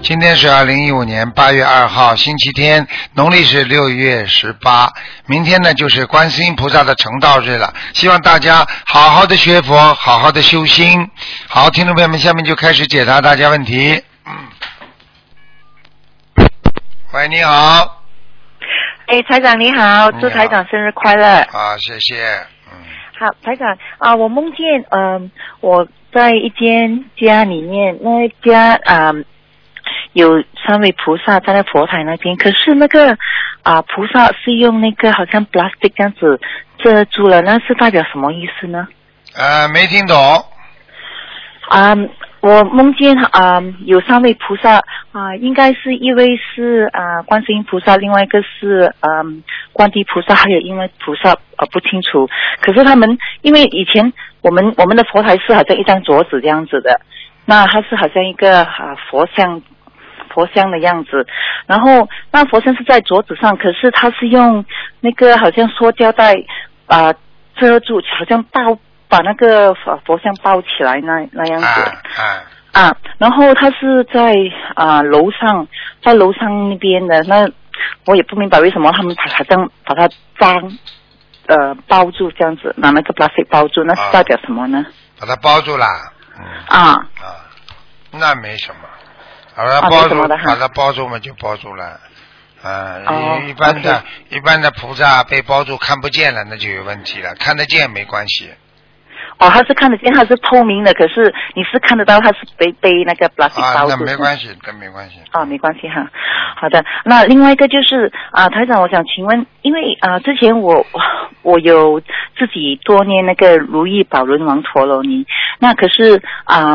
今天是二零一五年八月二号，星期天，农历是六月十八。明天呢，就是观世音菩萨的成道日了。希望大家好好的学佛，好好的修心。好，听众朋友们，下面就开始解答大家问题。嗯。喂，你好。哎，台长你好，祝台长生日快乐。啊，谢谢。嗯。好，台长啊，我梦见嗯、我在一间家里面，那一家啊、有三位菩萨站在佛台那边，可是那个啊、菩萨是用那个好像 plastic 这样子遮住了，那是代表什么意思呢？呃，没听懂。啊、我梦见啊、有三位菩萨啊、应该是一位是啊、观世音菩萨，另外一个是嗯、观地菩萨，还有因为菩萨啊不清楚。可是他们因为以前我们我们的佛台是好像一张桌子这样子的，那它是好像一个啊、佛像佛像的样子，然后那佛像是在桌子上，可是他是用那个好像塑胶袋啊、遮住，好像包把那个佛佛像包起来那那样子。啊啊啊，然后他是在啊、楼上，在楼上那边的，那我也不明白为什么他们把它这样把它装呃包住这样子，拿那个 plastic 包住，那是啊代表什么呢？把它包住了。嗯。啊啊，那没什么，把它啊包住，把它包住嘛就包住了。啊，哦一一般的一般的菩萨被包住看不见了，那就有问题了。看得见没关系。哦，他是看得见，他是透明的，可是你是看得到他是被被那个 plastic 啊，那包住。没关系，跟没关系。啊，没关系哈。好的，那另外一个就是啊，台长，我想请问，因为啊，之前我 我有自己多念那个如意宝轮王陀罗尼，那可是啊、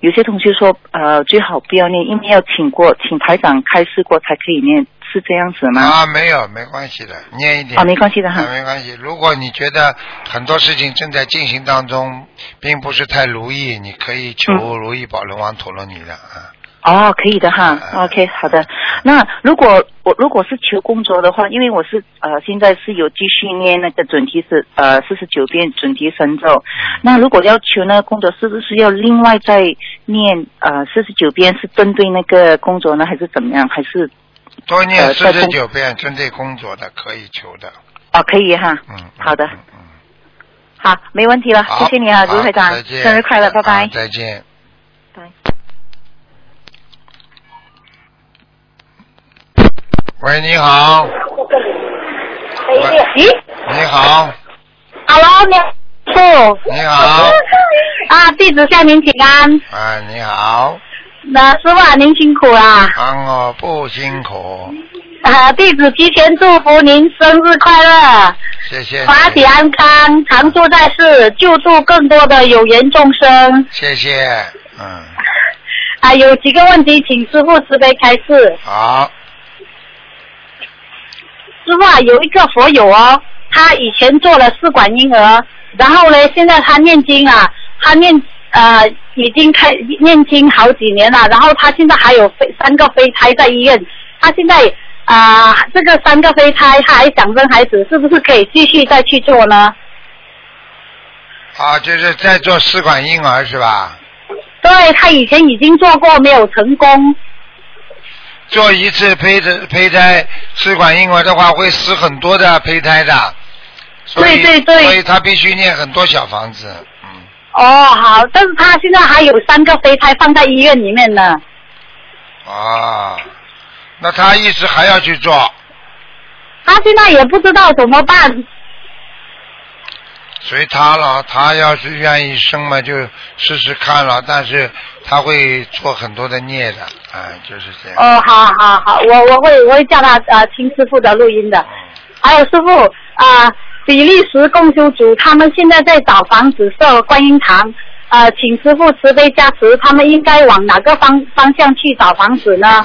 有些同学说呃最好不要念，因为要请过请台长开示过才可以念，是这样子吗？啊，没有，没关系的，念一点。啊，没关系的哈。啊，没关系。如果你觉得很多事情正在进行当中，并不是太如意，你可以求嗯如意宝轮王陀罗尼的啊。哦，可以的哈。嗯 OK，好的。那如果我如果是求工作的话，因为我是呃现在是有继续念那个准提是呃四十九遍准提神咒，那如果要求那个工作，是不是要另外再念呃四十九遍，是针对那个工作呢，还是怎么样？还是多念四十九遍，针对工作的可以求的。哦可以哈？嗯。嗯好的嗯嗯。好，没问题了，好谢谢你啊，好卢会长生日快乐，拜啊拜。再见。喂，你好，喂。你好，，Hello，你好，你好，啊，弟子向您请安。啊，你好，那师傅啊，您辛苦啦。啊我不辛苦，啊，弟子提前祝福您生日快乐，谢谢法体，安康，常住在世，救助更多的有缘众生。谢谢，嗯，啊，有几个问题，请师傅慈悲开示。好，师傅啊，有一个佛友哦，他以前做了试管婴儿，然后呢，现在他念经啊，他念呃已经开念经好几年了，然后他现在还有飞三个胚胎在医院，他现在啊、这个三个胚胎他还想生孩子，是不是可以继续再去做呢？啊，就是在做试管婴儿是吧？对他以前已经做过，没有成功。做一次胚胎胚胎试管婴儿的话，会死很多的胚胎的，对对对所以他必须念很多小房子，嗯，哦，好，但是他现在还有三个胚胎放在医院里面呢。啊，那他一直还要去做，他现在也不知道怎么办。随他了。他要是愿意生嘛，就试试看了。但是他会做很多的孽的，啊，就是这样。哦，好好好，我我会我会叫他呃听师傅的录音的。嗯还有师傅啊、比利时共修组他们现在在找房子设观音堂，呃，请师傅慈悲加持，他们应该往哪个方方向去找房子呢？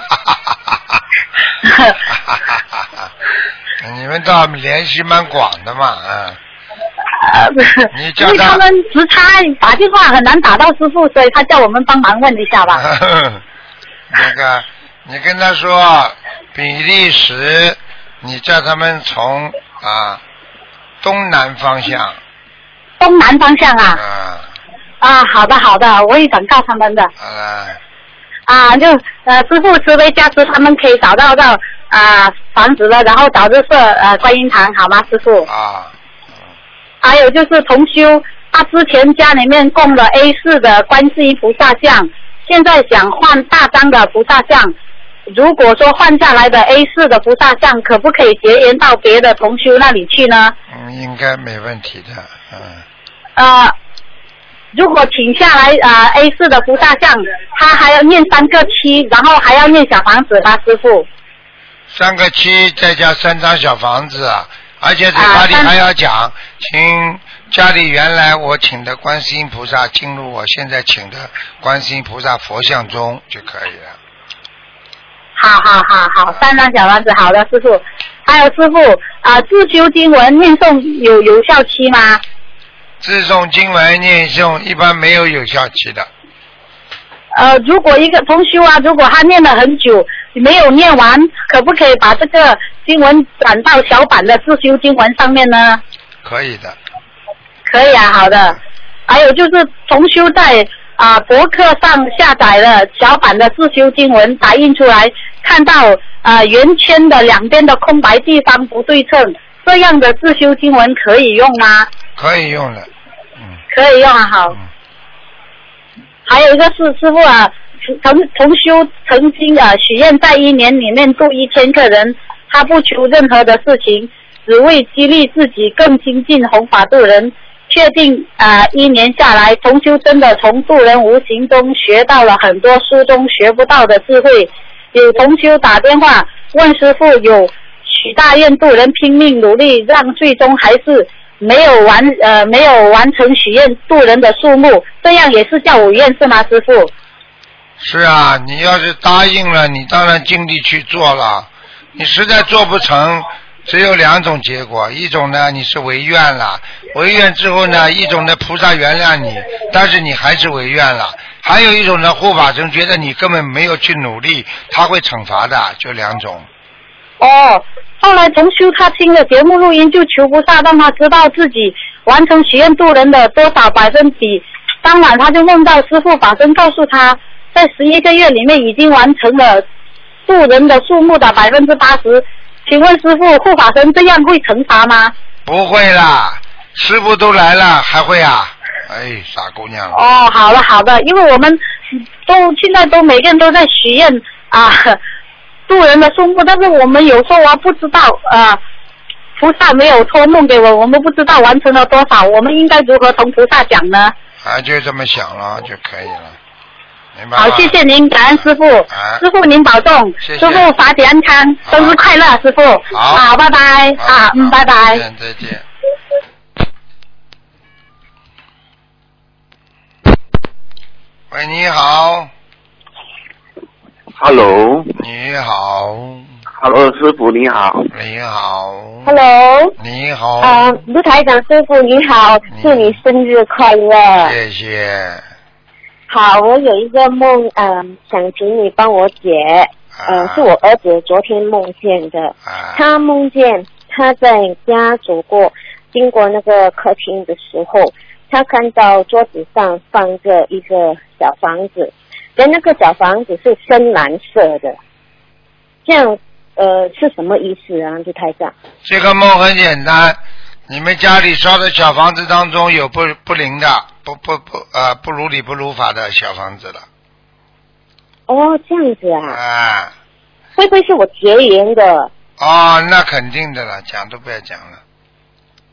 你们倒联系蛮广的嘛，嗯。呃，不是，因你叫他为他们时差打电话很难打到师傅，所以他叫我们帮忙问一下吧。那个，你跟他说比利时，你叫他们从啊东南方向东南方向啊，啊，啊，好的好的，我会转告他们的。好了，啊，就呃，师傅慈悲加持，他们可以找到到啊房子了，然后找日设呃观音堂，好吗，师傅？啊，还有就是同修，他之前家里面供了 A 四的观世音菩萨像，现在想换大张的菩萨像。如果说换下来的 A 四的菩萨像，可不可以结缘到别的同修那里去呢？嗯，应该没问题的，嗯，呃，如果请下来啊、A 四的菩萨像，他还要念三个七，然后还要念小房子吧，师傅。三个七再加三张小房子，而且嘴巴里还要讲，请家里原来我请的观世音菩萨进入我现在请的观世音菩萨佛像中就可以了。好好好好，三张小丸子，好的，师傅。还有师傅啊、自修经文念诵有有效期吗？自诵经文念诵一般没有有效期的，呃，如果一个同修啊，如果他念了很久没有念完，可不可以把这个经文转到小版的自修经文上面呢？可以的。可以啊，好的。还有就是重修在啊博客上下载了小版的自修经文，打印出来，看到啊圆圈的两边的空白地方不对称，这样的自修经文可以用吗？可以用的，嗯可以用啊，好。嗯，还有一个是师傅啊，同同修曾经啊许愿在一年里面度一千个人，他不求任何的事情，只为激励自己更精进弘法度人。确定啊、一年下来，同修真的从度人无形中学到了很多书中学不到的智慧。有同修打电话问师傅有许大愿度人拼命努力，让最终还是没有完呃没有完成许愿度人的数目，这样也是叫违愿是吗，师傅？是啊，你要是答应了，你当然尽力去做了。你实在做不成，只有两种结果，一种呢你是违愿了，违愿之后呢，一种呢菩萨原谅你，但是你还是违愿了；还有一种呢护法神觉得你根本没有去努力，他会惩罚的，就两种。哦，后来同修他听了节目录音，就求菩萨让他知道自己完成许愿度人的多少百分比。当晚他就梦到师傅法身告诉他，在十一个月里面已经完成了度人的数目的百分之八十。请问师傅，护法神这样会惩罚吗？不会啦，师傅都来了，还会啊？哎，傻姑娘。哦，好了好的，因为我们都现在都每个人都在许愿啊，渡人的数目，但是我们有时候啊不知道啊，菩萨没有托梦给我，我们不知道完成了多少，我们应该如何同菩萨讲呢？啊，就这么想了就可以了，明白？好，谢谢您，感恩师傅，啊师傅您保重，谢谢师傅法体安康，生日快乐，师傅，好拜拜，好啊，嗯，拜拜。再见，再见。喂，你好，Hello。你好。Hello，师傅你好。你好，Hello，你好，呃，卢台长师傅你好，祝你生日快乐。谢谢。好，我有一个梦，嗯、想请你帮我解，呃，啊是我儿子昨天梦见的，啊。他梦见他在家走过，经过那个客厅的时候，他看到桌子上放着一个小房子，但那个小房子是深蓝色的，这样呃是什么意思啊，卢台长？这个梦很简单，你们家里烧的小房子当中有不不灵的，不不不呃不如理不如法的小房子了哦，这样子啊，啊。会不会是我结缘的？哦，那肯定的了，讲都不要讲了。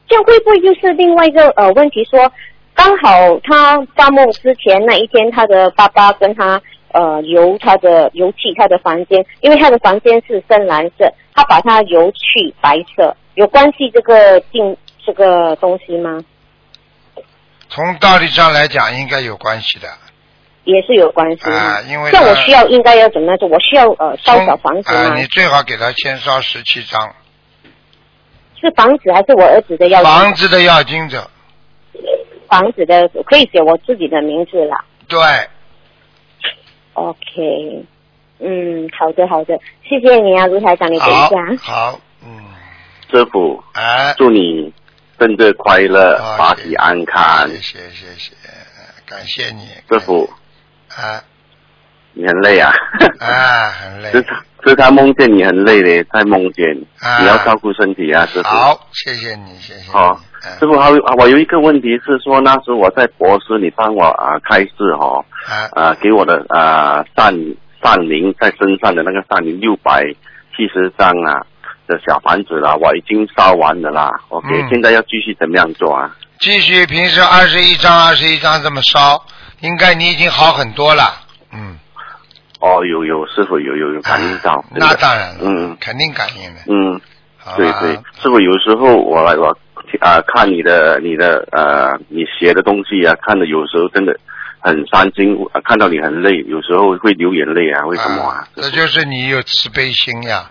这样会不会就是另外一个呃问题说，刚好他发梦之前那一天，他的爸爸跟他呃油他的油漆他的房间，因为他的房间是深蓝色，他把它油去白色，有关系这个进这个东西吗？从道理上来讲，应该有关系的。也是有关系？啊因为这样我需要应该要怎么样做？我需要呃烧小房子啊、吗？你最好给他先烧十七张，是房子还是我儿子的要？房子的要经者，房子的可以写我自己的名字了。对，OK，嗯，好的好的，谢谢你啊，卢台长，你等一好下。，好，嗯，师傅，哎，祝你生日快乐，好法体安康。谢谢谢谢，感谢你，师傅，啊。你很累啊？啊，很累，是他是他梦见你很累嘞，在梦见，啊。你要照顾身体啊，师傅。好，谢谢你，谢谢你，好嗯师傅，还有我有一个问题是说，那时我在博士，你帮我啊开示哈、啊。啊给我的啊善善灵在身上的那个善灵六百七十张啊的小房子了，我已经烧完了啦。OK，、嗯。现在要继续怎么样做啊？继续平时二十一张二十一张这么烧，应该你已经好很多了，嗯，哦，有有师傅有有有感应到，那当然了，嗯。肯定感应的，嗯，对对，师傅有时候我来我啊看你的你的呃你写的东西啊，看的有时候真的很伤心，啊看到你很累，有时候会流眼泪啊，为什么啊？这就是你有慈悲心呀。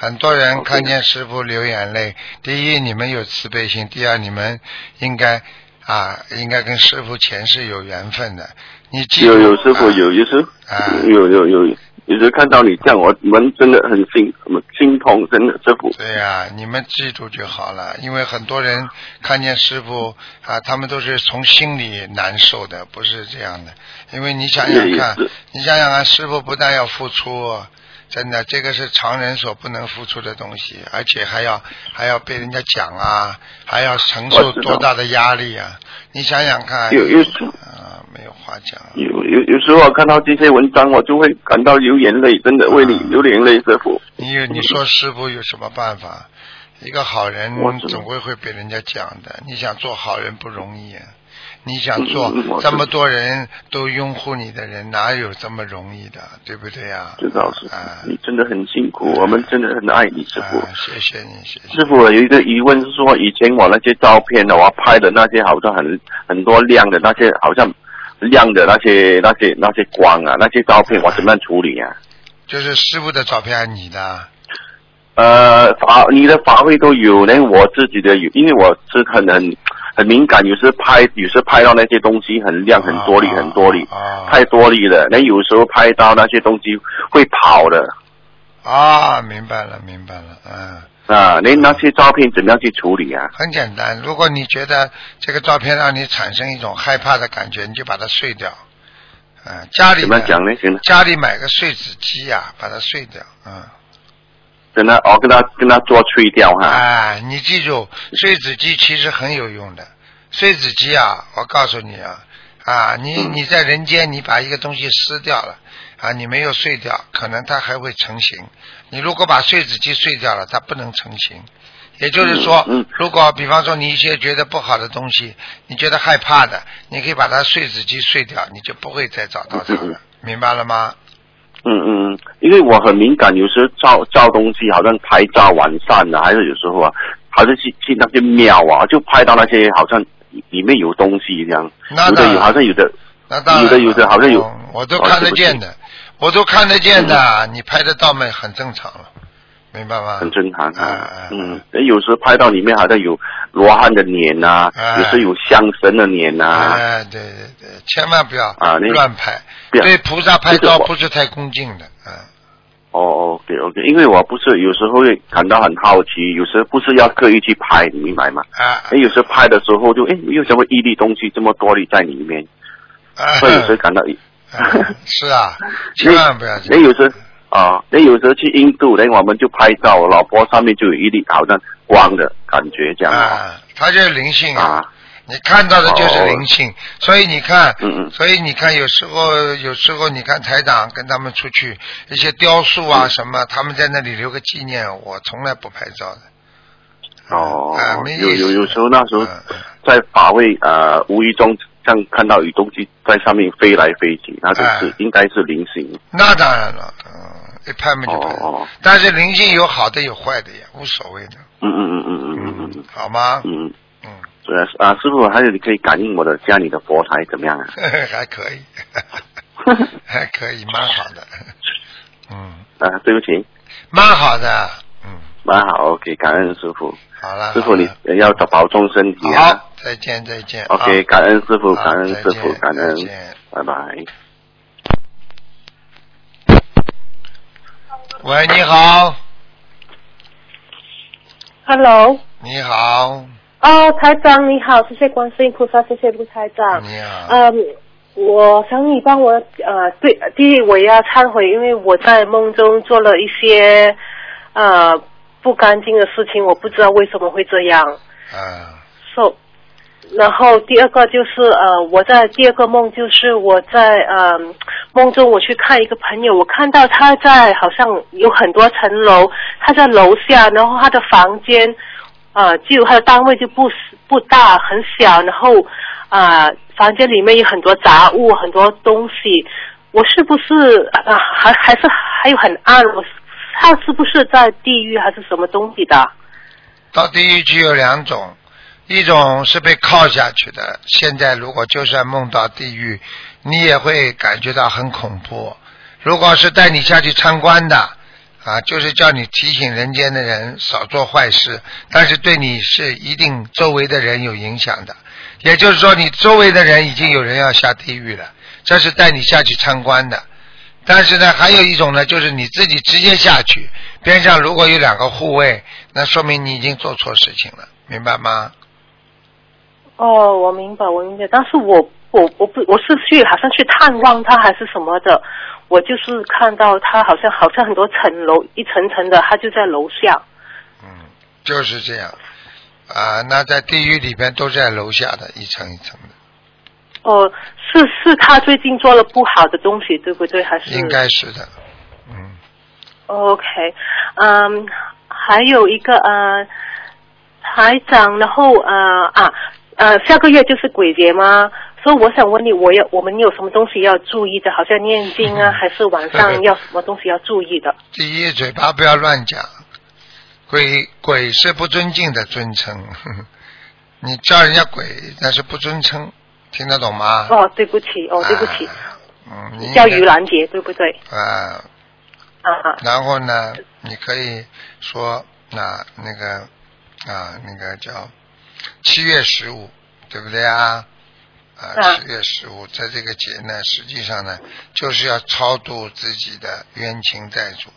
很多人看见师傅流眼泪，第一你们有慈悲心，第二你们应该啊应该跟师傅前世有缘分的。你记住有有师傅啊有一次啊有有有一直看到你这样，我们真的很心心痛，真的师傅。对呀、你们记住就好了，因为很多人看见师傅啊，他们都是从心里难受的，不是这样的。因为你想想看，你想想看，师傅不但要付出，真的这个是常人所不能付出的东西，而且还要还要被人家讲啊，还要承受多大的压力啊！你想想看，有有时啊，没有话讲。有有有时候我看到这些文章，我就会感到流眼泪，真的为你啊流眼泪，师傅。你有你说师傅有什么办法？一个好人总归会被人家讲的。你想做好人不容易啊，你想做嗯嗯我知道这么多人都拥护你的人，哪有这么容易的？对不对呀、知道师傅啊，你真的很辛苦，我们真的很爱你，师傅。啊，谢谢你，谢谢。师傅，有一个疑问是说，以前我那些照片呢，我拍的那些好像很很多亮的那些，好像亮的那些那些那些光啊，那些照片我怎么样处理啊？就是师傅的照片还是你的？呃，法你的法会都有，连我自己的有，因为我是很很很敏感，有时拍有时拍到那些东西很亮、很多粒、啊很多粒，啊太多粒了。那有时候拍到那些东西会跑的啊，明白了，明白了，嗯。啊，那那些照片怎么样去处理啊？很简单，如果你觉得这个照片让你产生一种害怕的感觉，你就把它碎掉。嗯，家里怎么讲呢？行了，家里买个碎纸机呀、把它碎掉。嗯，跟他哦，跟他跟他做吹掉哈。哎，你记住，碎纸机其实很有用的。碎纸机啊，我告诉你啊，啊，你嗯你在人间，你把一个东西撕掉了，啊，你没有碎掉，可能它还会成型。你如果把碎纸机碎掉了，它不能成型。也就是说，如果比方说你一些觉得不好的东西，你觉得害怕的，你可以把它碎纸机碎掉，你就不会再找到它了。明白了吗？嗯嗯，嗯，因为我很敏感，有时候照照东西，好像拍照晚上的，还是有时候啊，好像去去那些庙啊，就拍到那些好像里面有东西一样，有的有好像有的那当然，有的有的好像有我都看得见的，我都看得见的，你拍得到吗？很正常了，明白吗？很正常啊啊啊。嗯，那有时候拍到里面好像有罗汉的脸呐、啊有时候有香神的脸呐、哎，对对对，千万不要啊你乱拍，对菩萨拍照不是太恭敬的，嗯。哦，OK OK，因为我不是有时候会感到很好奇，有时候不是要刻意去拍，你明白吗？啊，哎，有时候拍的时候就哎，为什么一粒东西这么多粒在里面？啊 会有时候感到，啊是啊，千万不要这样。那有时候啊，那有时候去印度，那我们就拍照，老婆上面就有一粒好像光的感觉这样。啊啊，它就是灵性啊，啊，你看到的就是灵性，所以你看，嗯嗯。所以你看有时候有时候你看台长跟他们出去一些雕塑啊嗯。什么，他们在那里留个纪念，我从来不拍照的。哦啊，没有有有时候那时候在法会呃无意中这样看到有东西在上面飞来飞去，那就是哎应该是灵性。那当然了，嗯，一拍嘛就拍。哦哦但是灵性有好的有坏的呀，无所谓的，嗯嗯嗯嗯嗯嗯嗯好吗？嗯。嗯，对啊，啊，师傅，还有你可以感应我的家里的佛台怎么样啊？还可以，还可以，蛮好的。嗯，啊，对不起，蛮好的。嗯，蛮好，OK，感恩师傅。好了，师傅你要保重身体啊。好，再见再见。OK，啊感恩师傅，感恩师傅，感恩，拜拜。喂，你好，Hello，你好，哦，台长你好，谢谢观世音菩萨，谢谢卢台长。你好，嗯，我想你帮我呃，对，第一我要忏悔，因为我在梦中做了一些呃不干净的事情，我不知道为什么会这样。啊，So，然后第二个就是呃，我在第二个梦就是我在呃梦中我去看一个朋友，我看到他在好像有很多层楼，他在楼下，然后他的房间呃就他的单位就不不大很小，然后啊、呃房间里面有很多杂物很多东西，我是不是啊、还还是还有很暗？我他是不是在地狱还是什么东西的？到地狱去有两种，一种是被铐下去的，现在如果就算梦到地狱，你也会感觉到很恐怖。如果是带你下去参观的，啊，就是叫你提醒人间的人少做坏事，但是对你是一定周围的人有影响的。也就是说，你周围的人已经有人要下地狱了，这是带你下去参观的。但是呢，还有一种呢，就是你自己直接下去，边上如果有两个护卫，那说明你已经做错事情了，明白吗？哦，我明白，我明白，但是我我我不我是去好像去探望他还是什么的，我就是看到他好像好像很多层楼一层层的，他就在楼下。嗯，就是这样啊。那在地狱里边都在楼下的，一层一层的，哦，是是他最近做了不好的东西，对不对？还是应该是的。嗯，OK，嗯，还有一个呃，台长，然后呃啊呃，下个月就是鬼节吗？所以我想问你，我要我们有什么东西要注意的？好像念经啊，还是晚上要什么东西要注意的？第一，嘴巴不要乱讲，鬼鬼是不尊敬的尊称，呵 呵你叫人家鬼那是不尊称，听得懂吗？哦，对不起，哦，对不起，啊嗯，你叫盂兰杰，对不对？啊，啊啊，然后呢，你可以说那那个啊，那个叫七月十五，对不对啊？啊，啊七月十五，在这个节呢，实际上呢，就是要超度自己的冤亲债主。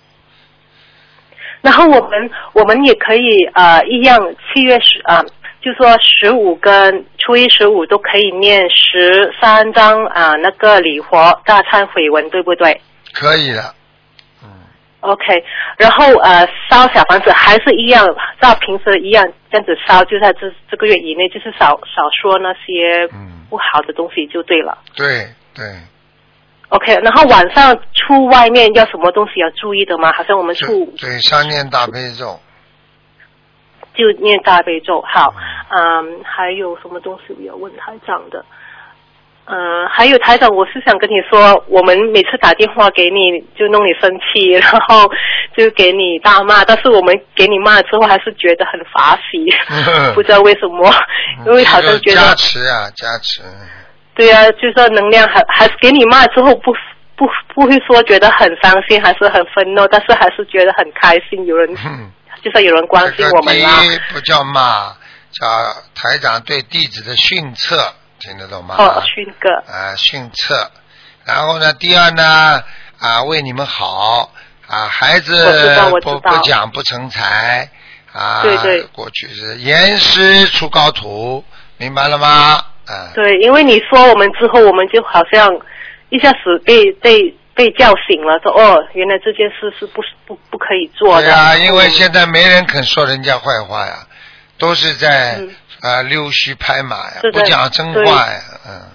然后我们我们也可以呃一样，七月十啊、就说十五跟初一十五都可以念十三章啊、那个礼佛大忏悔文，对不对可以的，嗯，？OK，然后呃烧小房子还是一样，照平时一样这样子烧，就在这这个月以内，就是少少说那些嗯不好的东西就对了。对对，OK，然后晚上出外面要什么东西要注意的吗？好像我们嘴出对上念大悲咒，就念大悲咒。好，嗯，还有什么东西我要问台长的？嗯，还有台长，我是想跟你说，我们每次打电话给你就弄你生气，然后就给你大骂，但是我们给你骂了之后还是觉得很法喜，不知道为什么，因为好像觉得加持啊，加持，对啊，就说能量还还是给你骂之后不不不会说觉得很伤心，还是很愤怒，但是还是觉得很开心，有人哼。就说有人关心我们啦。一不叫骂，叫台长对弟子的训斥，听得懂吗？哦，勋哥，啊，训斥。然后呢，第二呢，啊，为你们好啊，孩子不不讲不成才啊。对对过去是严师出高徒，明白了吗？啊。对，因为你说我们之后，我们就好像一下子被被被叫醒了，说哦，原来这件事是不不不可以做的。对啊，因为现在没人肯说人家坏话呀，都是在嗯啊溜须拍马呀，不讲真话呀，嗯。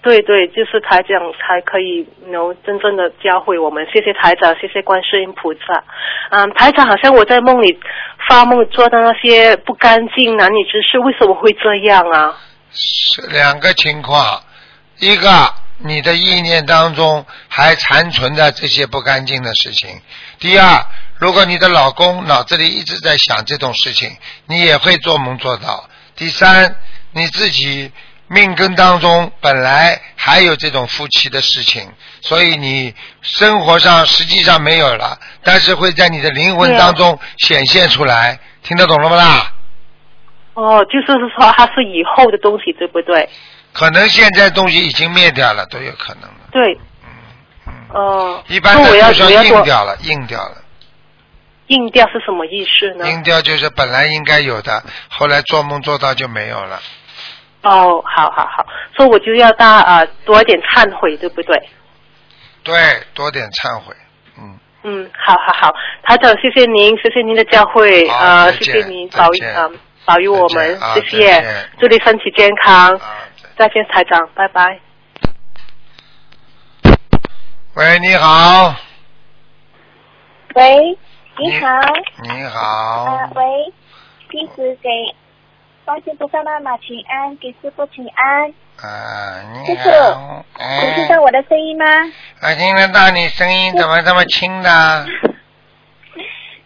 对对，就是台长才可以能真正的教会我们。谢谢台长，谢谢观世音菩萨。嗯，台长，好像我在梦里发梦做的那些不干净男女之事，为什么会这样啊？是两个情况，一个你的意念当中还残存着这些不干净的事情；第二，如果你的老公脑子里一直在想这种事情，你也会做梦做到；第三，你自己命根当中本来还有这种夫妻的事情，所以你生活上实际上没有了，但是会在你的灵魂当中显现出来，听得懂了吗啦？哦，就是说它是以后的东西，对不对？可能现在东西已经灭掉了，都有可能了。对。嗯哦。一般的就说我要多硬掉了，硬掉了。硬掉是什么意思呢？硬掉就是本来应该有的，后来做梦做到就没有了。哦，好好好，所以我就要大啊、呃多一点忏悔，对不对？对，多点忏悔。嗯，嗯，好好好，台长，谢谢您，谢谢您的教诲，啊呃，谢谢您保佑再见啊、保佑我们啊，谢谢见，祝你身体健康，啊，再见，台长，拜拜。喂，你好，喂，你好，你好啊、好，喂，弟子给观世菩萨妈妈请安，给师傅请安。啊，你师傅好，能听哎到，我的声音吗？我听得到你声音，怎么这么轻的？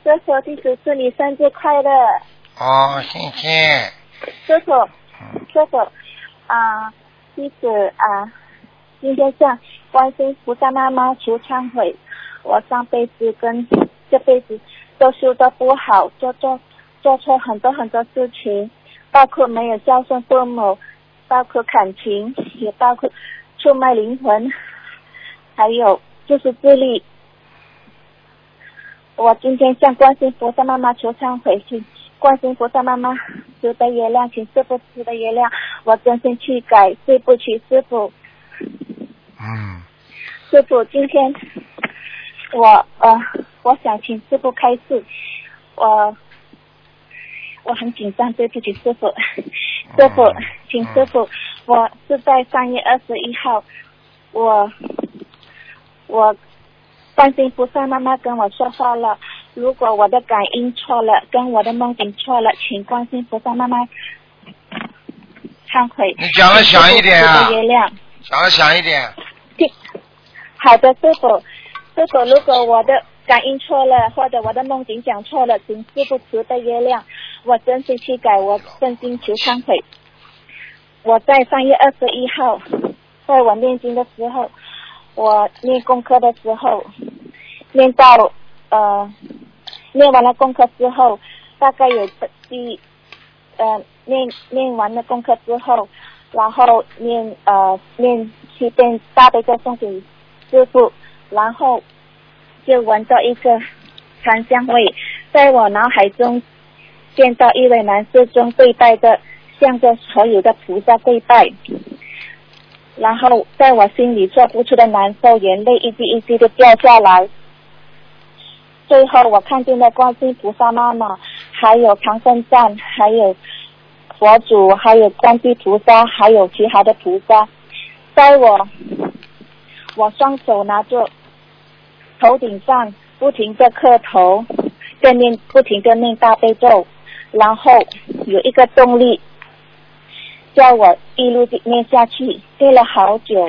叔叔，弟子祝你生日快乐。哦，谢谢。叔叔，嗯师傅，啊、弟子啊、今天向观世菩萨妈妈求忏悔，我上辈子跟这辈子都修的不好，做做做错很多很多事情，包括没有孝顺父母，包括感情，也包括出卖灵魂，还有就是自利。我今天向观世菩萨妈妈求忏悔，请观世菩萨妈妈慈悲原谅，请师傅慈悲原谅，我真心去改，对不起师傅。嗯，师傅，今天我呃，我想请师傅开示，我我很紧张，对不起师傅。师傅，请师傅，我是在三月二十一号，我我观世音菩萨妈妈跟我说话了，如果我的感应错了，跟我的梦境错了，请观世菩萨妈妈忏悔。你讲的响一点啊请师父慈悲原谅。讲的响一点。好的，师傅，师傅，如果我的感应错了，或者我的梦境讲错了，请师傅慈悲原谅，我真心去改，我真心求忏悔。我在三月二十一号，在我念经的时候，我念功课的时候，念到呃，念完了功课之后，大概有第呃念念完了功课之后，然后念呃念七遍大悲咒送给师傅，然后就闻到一个檀香味，在我脑海中见到一位男士中跪拜的，向着所有的菩萨跪拜，然后在我心里说不出的难受，眼泪一滴一滴的掉下来。最后我看见了观世音菩萨妈妈，还有唐三藏，还有佛祖，还有观音菩萨，还有其他的菩萨，在我我双手拿着头顶上不停的磕头，跟念不停的念大悲咒，然后有一个动力叫我一路念下去，念了好久。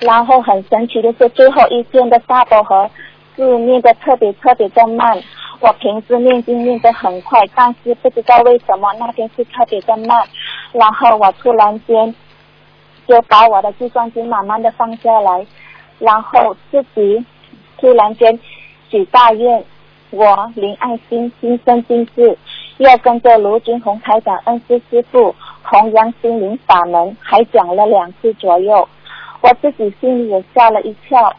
然后很神奇的是，最后一天的大波河是念的特别特别的慢。我平时念经念得很快，但是不知道为什么那天是特别的慢。然后我突然间就把我的计算机慢慢的放下来，然后自己突然间许大愿，我林爱心今生今世要跟着卢军红台长恩师师傅弘扬心灵法门，还讲了两次左右，我自己心里也吓了一跳。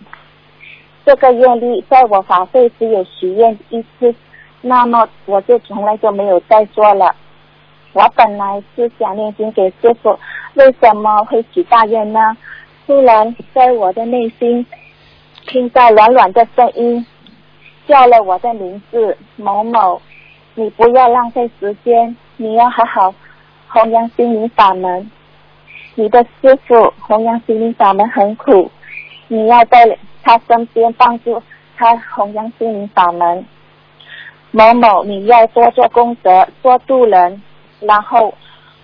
这个愿力在我法会只有许愿一次，那么我就从来就没有再做了。我本来是想念经给师傅，为什么会许大愿呢？突然在我的内心听到软软的声音，叫了我的名字某某，你不要浪费时间，你要好好弘扬心灵法门。你的师傅弘扬心灵法门很苦，你要在他身边帮助他弘扬心灵法门。某某，你要多做功德，多度人。然后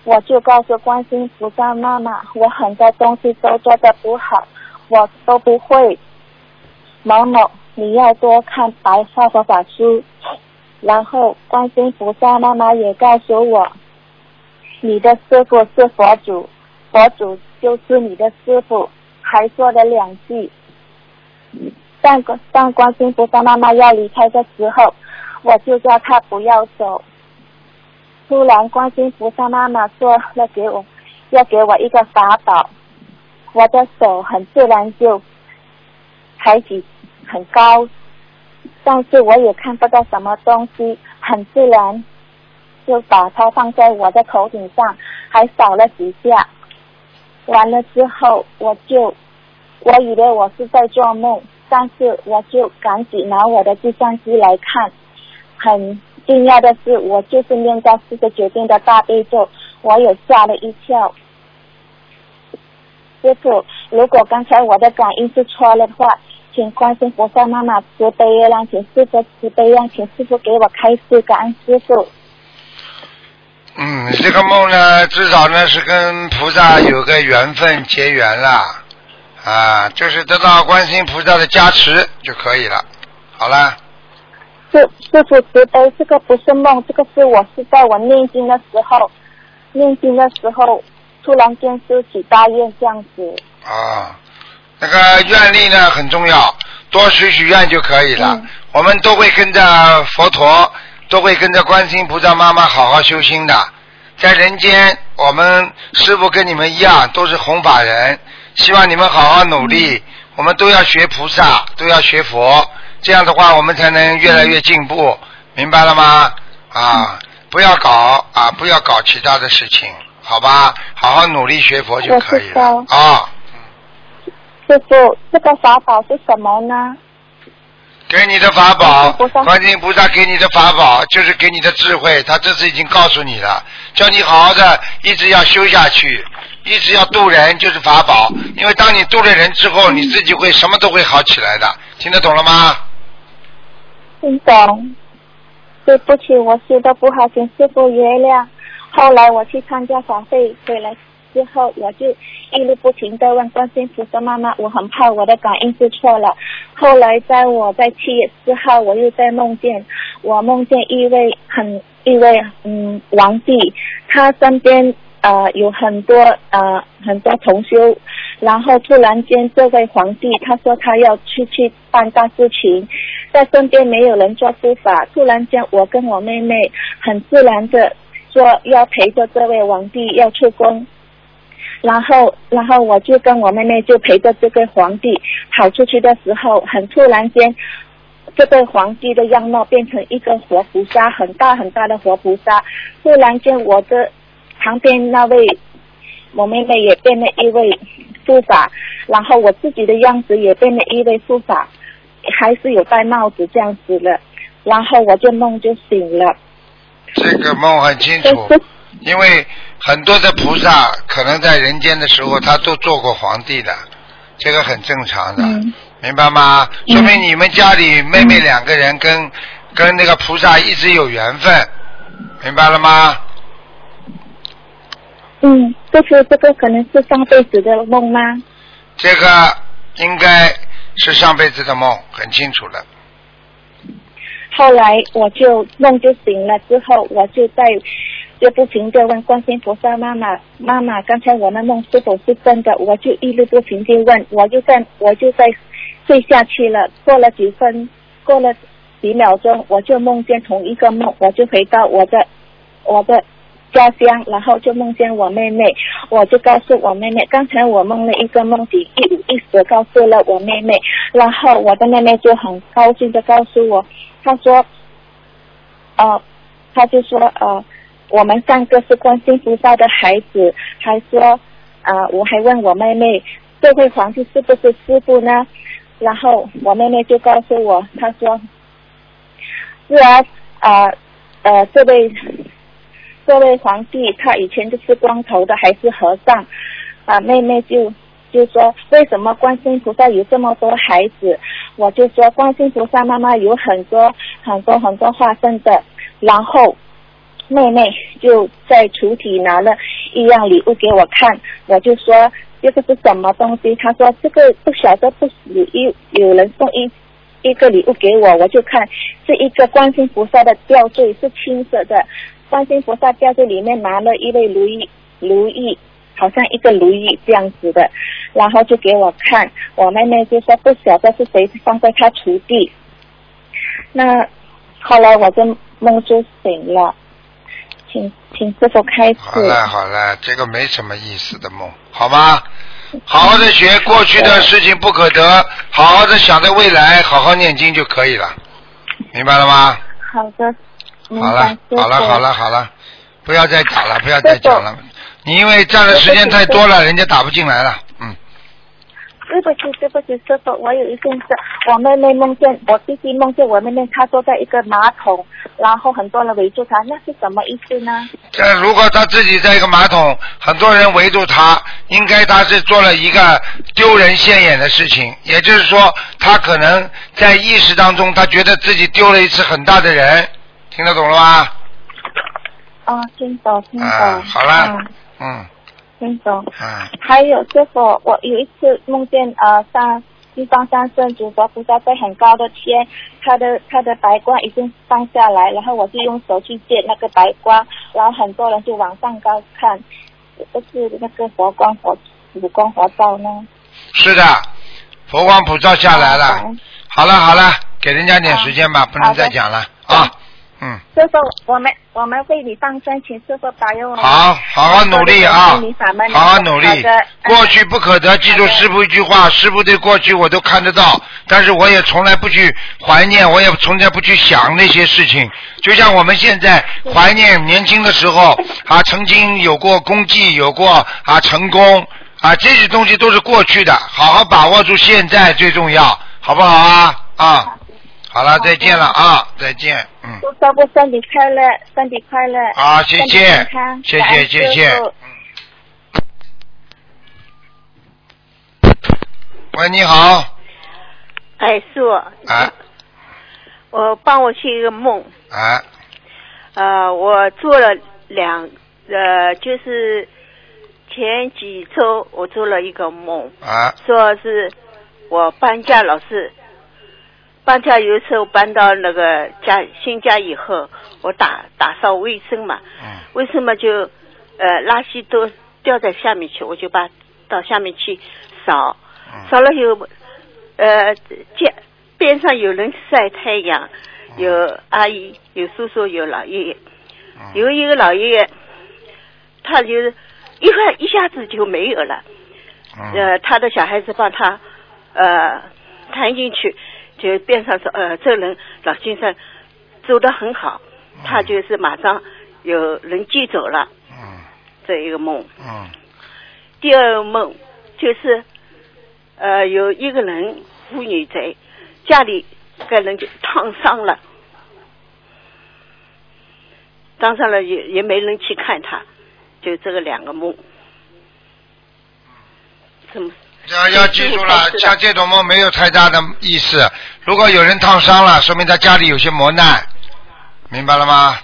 我就告诉观世菩萨妈妈，我很多东西都做的不好，我都不会。某某，你要多看白话佛法书。然后观世菩萨妈妈也告诉我，你的师傅是佛祖，佛祖就是你的师傅，还说了两句。但当观世音菩萨妈妈要离开的时候，我就叫他不要走。突然，观世音菩萨妈妈说要给我，要给我一个法宝，我的手很自然就抬起很高，但是我也看不到什么东西，很自然就把它放在我的头顶上，还扫了几下。完了之后，我就我以为我是在做梦。但是我就赶紧拿我的计算机来看，很惊讶的是，我就是念到四十九遍的大悲咒，我也吓了一跳。师傅，如果刚才我的感应是错了的话，请观世菩萨妈妈慈悲让，请师傅慈悲让，请师傅给我开示，感恩师傅。嗯，这个梦呢，至少呢是跟菩萨有个缘分结缘了。啊，就是得到观世音菩萨的加持就可以了。好了。师师傅慈悲，这个不是梦，这个是我是在我念经的时候，念经的时候突然间收起大愿这样子。啊，那个愿力呢很重要，多许许愿就可以了。嗯、我们都会跟着佛陀，都会跟着观世音菩萨妈妈好好修心的。在人间，我们师傅跟你们一样，都是弘法人。希望你们好好努力，我们都要学菩萨，都要学佛，这样的话我们才能越来越进步，明白了吗？啊，不要搞啊，不要搞其他的事情，好吧？好好努力学佛就可以了啊。师傅，这个法宝是什么呢？给你的法宝，观音菩萨给你的法宝就是给你的智慧，他这次已经告诉你了，叫你好好的一直要修下去。一直要渡人就是法宝，因为当你渡了人之后，你自己会什么都会好起来的，听得懂了吗？听懂。对不起，我修的不好，请师傅原谅。后来我去参加法会回来之后，我就一路不停的问观世音菩萨妈妈，我很怕我的感应是错了。后来在我在七月四号，我又在梦见，我梦见一位很一位嗯皇帝，他身边。呃，有很多呃很多同修，然后突然间这位皇帝他说他要出去办大事情，在身边没有人做护法，突然间我跟我妹妹很自然的说要陪着这位皇帝要出宫，然后然后我就跟我妹妹就陪着这个皇帝跑出去的时候，很突然间这个皇帝的样貌变成一个活菩萨，很大很大的活菩萨，突然间我的。旁边那位，我妹妹也变了一位护法，然后我自己的样子也变了一位护法，还是有戴帽子这样子的，然后我就梦就醒了。这个梦很清楚，因为很多的菩萨可能在人间的时候，他都做过皇帝的，这个很正常的，明白吗？说明你们家里妹妹两个人跟跟那个菩萨一直有缘分，明白了吗？嗯，就是这个可能是上辈子的梦吗？这个应该是上辈子的梦，很清楚了。后来我就梦就醒了，之后我就在就不停的问观音菩萨妈妈：“妈妈，刚才我那梦是否是真的？”我就一直不停的问，我就在我就在睡下去了。过了几分，过了几秒钟，我就梦见同一个梦，我就回到我的我的。家乡，然后就梦见我妹妹，我就告诉我妹妹，刚才我梦了一个梦境，一五一十告诉了我妹妹，然后我的妹妹就很高兴的告诉我，她说，呃，她就说呃，我们三个是观世菩萨的孩子，还说啊，我还问我妹妹，这位皇帝是不是师傅呢？然后我妹妹就告诉我，她说，是啊，啊呃，这位。这位皇帝他以前就是光头的，还是和尚啊？妹妹就就说，为什么观世音菩萨有这么多孩子？我就说，观世音菩萨妈妈有很多很多很多化身的。然后妹妹就在厨体拿了一样礼物给我看，我就说这个是什么东西？她说这个不晓得不有一有人送一一个礼物给我，我就看是一个观世音菩萨的吊坠，是青色的。观世音菩萨家在里面拿了一位如意如意，好像一个如意这样子的，然后就给我看，我妹妹就说不晓得是谁放在她徒弟。那后来我就梦就醒了，请请师傅开始。好了好了，这个没什么意思的梦，好吗？好好的学，过去的事情不可得，好好的想着未来，好好念经就可以了，明白了吗？好的，明好了。好了，好了，好了，不要再讲了，不要再讲了。你因为站的时间太多了，人家打不进来了。嗯，对不起，对不起，师傅，我有一件事，我妹妹梦见，我弟弟梦见我妹妹她坐在一个马桶，然后很多人围住她，那是什么意思呢？这如果她自己在一个马桶，很多人围住她，应该她是做了一个丢人现眼的事情，也就是说，她可能在意识当中，她觉得自己丢了一次很大的人，听得懂了吗？啊，听懂，听懂。啊，好了嗯，嗯听懂。嗯，还有师傅，我有一次梦见呃上西方三圣主佛菩萨在很高的天，他的他的白光已经放下来，然后我就用手去接那个白光，然后很多人就往上高看，是不是那个佛光佛五光佛照呢？是的，佛光普照下来了。嗯好了好了，给人家点时间吧，不能再讲了啊。嗯，师傅，我们我们为你放生，请师傅保佑我们。好，好好努力啊。好好努力。过去不可得，记住师傅一句话，师傅对过去我都看得到，但是我也从来不去怀念，我也从来不去想那些事情。就像我们现在怀念年轻的时候 啊，曾经有过功绩，有过啊成功啊，这些东西都是过去的，好好把握住现在最重要，好不好啊？啊，好了，再见了啊，再见，嗯。祝师傅身体快乐，身体快乐。好，谢谢，谢谢，谢谢。喂，你好，哎，是我，啊。我帮我去一个梦，啊。呃，我做了两，呃，就是前几周我做了一个梦，啊。说是我搬家老是搬家，有一次我搬到那个家新家以后，我打打扫卫生嘛，嗯。为什么就呃垃圾都掉在下面去，我就把到下面去扫，嗯。扫了以后，呃，家边上有人晒太阳，有阿姨，有叔叔，有老爷爷，嗯。有一个老爷爷，他就是一会儿一下子就没有了，嗯。呃，他的小孩子帮他呃弹进去，就边上说呃，这个人老先生走得很好，他就是马上有人接走了，嗯这一个梦。嗯第二个梦就是，呃，有一个人妇女在家里，个人就烫伤了，烫伤了也也没人去看他，就这个两个梦。怎么？要要记住了，像这种梦没有太大的意思。如果有人烫伤了，说明他家里有些磨难，明白了吗？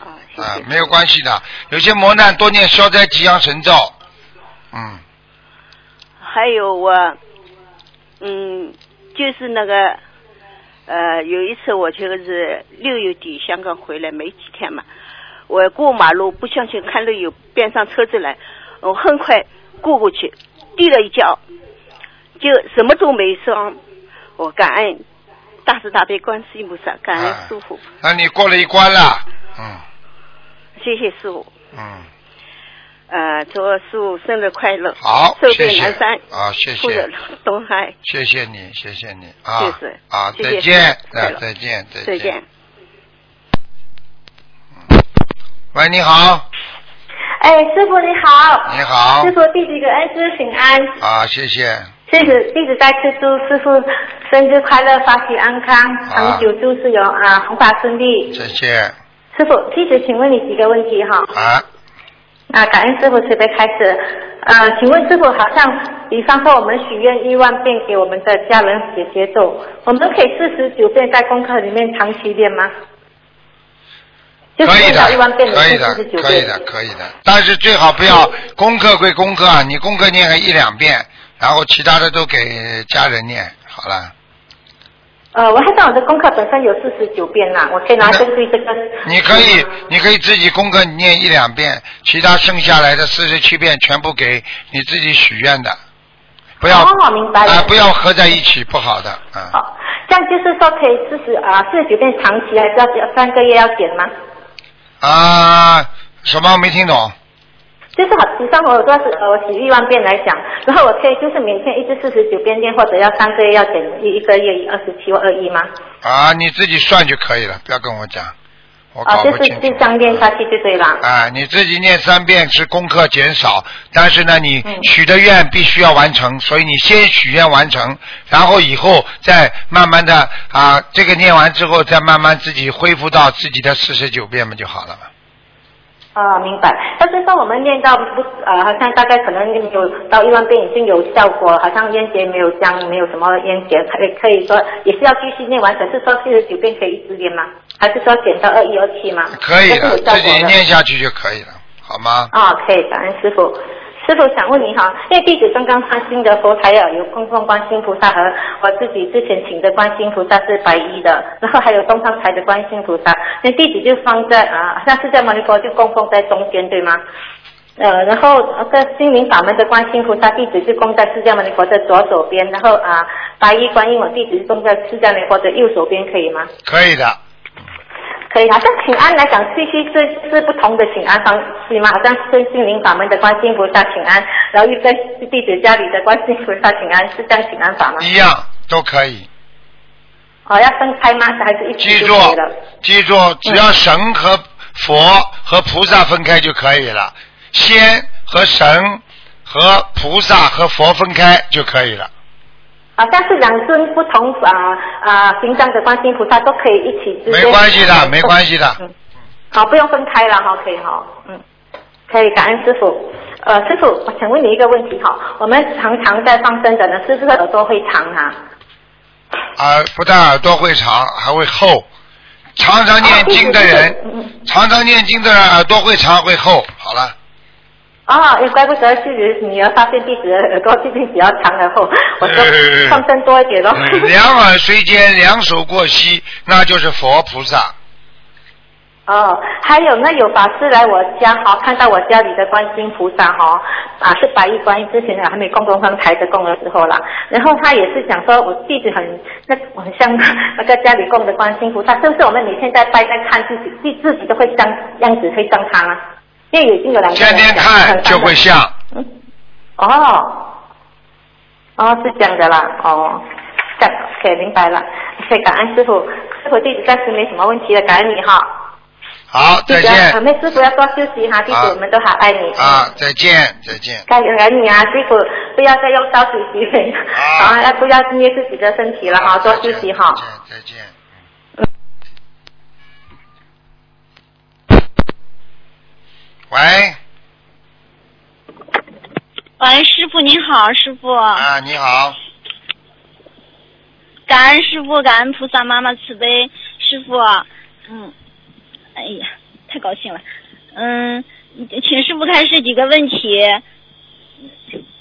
啊，谢啊。，没有关系的，有些磨难多念消灾吉祥神咒。嗯还有我，嗯，就是那个，呃，有一次我就是六月底香港回来没几天嘛，我过马路不小心看到有边上车子来，我很快过过去，跌了一跤，就什么都没伤，我感恩大慈大悲观世音菩萨，感恩师傅，那你过了一关了。嗯。谢谢师傅，嗯，呃，祝师傅生日快乐，好，寿谢谢比南山，啊，谢谢，东海，谢谢你，谢谢你。啊，就是啊，谢谢再见，再见，再再见。喂，你好，哎，师傅你好。你好师傅弟子给恩师请安，啊，谢谢，弟子弟子再次祝师傅生日快乐，法体安康，长久住世有啊，弘法顺利。谢谢师傅，弟子请问你几个问题哈。啊，啊，感恩师傅慈悲开始。呃，请问师傅，好像比方说我们许愿一万遍给我们的家人姐姐咒，我们可以四十九遍在功课里面长期练吗？就是可以的，可以的。可以的，可以的，但是最好不要功课归功课，啊，你功课念个一两遍，然后其他的都给家人念，好了，呃，我还想我的功课本身有四十九遍呢，我可以拿针对这个。你可以，你可以自己功课念一两遍，其他剩下来的四十七遍全部给你自己许愿的，不要哦，明白了。啊，不要合在一起，不好的啊。好，这样就是说可以四十啊四十九遍长期，还是要三个月要减吗？啊，什么没听懂？就是好，比方我都是呃，我洗一万遍来讲，然后我可以就是每天一直四十九遍念，或者要三个月要减一一个月二十七或二一吗？啊，你自己算就可以了，不要跟我讲，我啊，就是搞不清楚。就这样念下去就对了。啊，你自己念三遍是功课减少，但是呢，你嗯许的愿必须要完成，所以你先许愿完成，然后以后再慢慢的啊，这个念完之后，再慢慢自己恢复到自己的四十九遍嘛就好了嘛。啊，明白。但是说我们念到不呃，好像大概可能有到一万遍已经有效果，好像烟结没有将，没有什么烟结，可以可以说也是要继续念完，可是说四十九遍可以一直念吗？还是说减到二一二七吗？可以的，自己念下去就可以了，好吗？啊，可以，感恩师傅。师傅想问你哈，因为弟子刚刚换新的佛台啊，有供奉观世音菩萨和我自己之前请的观世音菩萨是白衣的，然后还有东方台的观世音菩萨，那弟子就放在啊，像释迦牟尼佛就供奉在中间，对吗？呃，然后呃在心灵法门的观世音菩萨弟子就供在释迦牟尼佛的左手边，然后啊，白衣观音我弟子就供在释迦牟尼佛的右手边，可以吗？可以的，可以，好像请安来讲，必须是是不同的请安方式嘛，好像跟心灵法门的观世音菩萨请安，然后又跟弟子家里的观世音菩萨请安，是这样请安法吗？一样都可以。哦，要分开吗？还是一起记住记住，只要神和佛和菩萨分开就可以了，仙和神和菩萨和佛分开就可以了。好像是两尊不同啊啊形象的观世音菩萨都可以一起。没关系的，没关系的。嗯，好，不用分开了哈，可以哈，嗯，可以，感恩师傅。呃，师傅，我想问你一个问题哈，我们常常在放生的呢是不是耳朵会长啊？啊，不但耳朵会长，还会厚。常常念经的人，常常念经的人耳朵会长会厚。好了，啊，也怪不得就是女儿发现弟子的耳朵最近比较长而后，我说呃放生多一点咯。嗯两耳垂肩，两手过膝，那就是佛菩萨。哦，还有那有法师来我家哈，看到我家里的观世音菩萨哈，啊是白衣观音，之前还没供东方台的供的时候啦，然后他也是想说我弟子很那很像那个家里供的观世音菩萨，是不是我们每天在拜在看自己自自己都会像样子会像他吗？天天看就会像。嗯哦，哦，是这样的啦，哦，这样，OK，明白了，OK，感恩师傅，师傅弟子暂时没什么问题了，感恩你哈。好，再见我们师傅要多休息哈，弟子我们都好爱你。啊，再见，再见。感恩你啊，师傅，不要再用刀休息了，啊，要不要捏自己的身体了哈，多休息哈。再见。喂，喂，师傅您好，师傅。啊，你好，感恩师傅，感恩菩萨妈妈慈悲，师傅，嗯，哎呀，太高兴了，嗯，请师傅开始几个问题。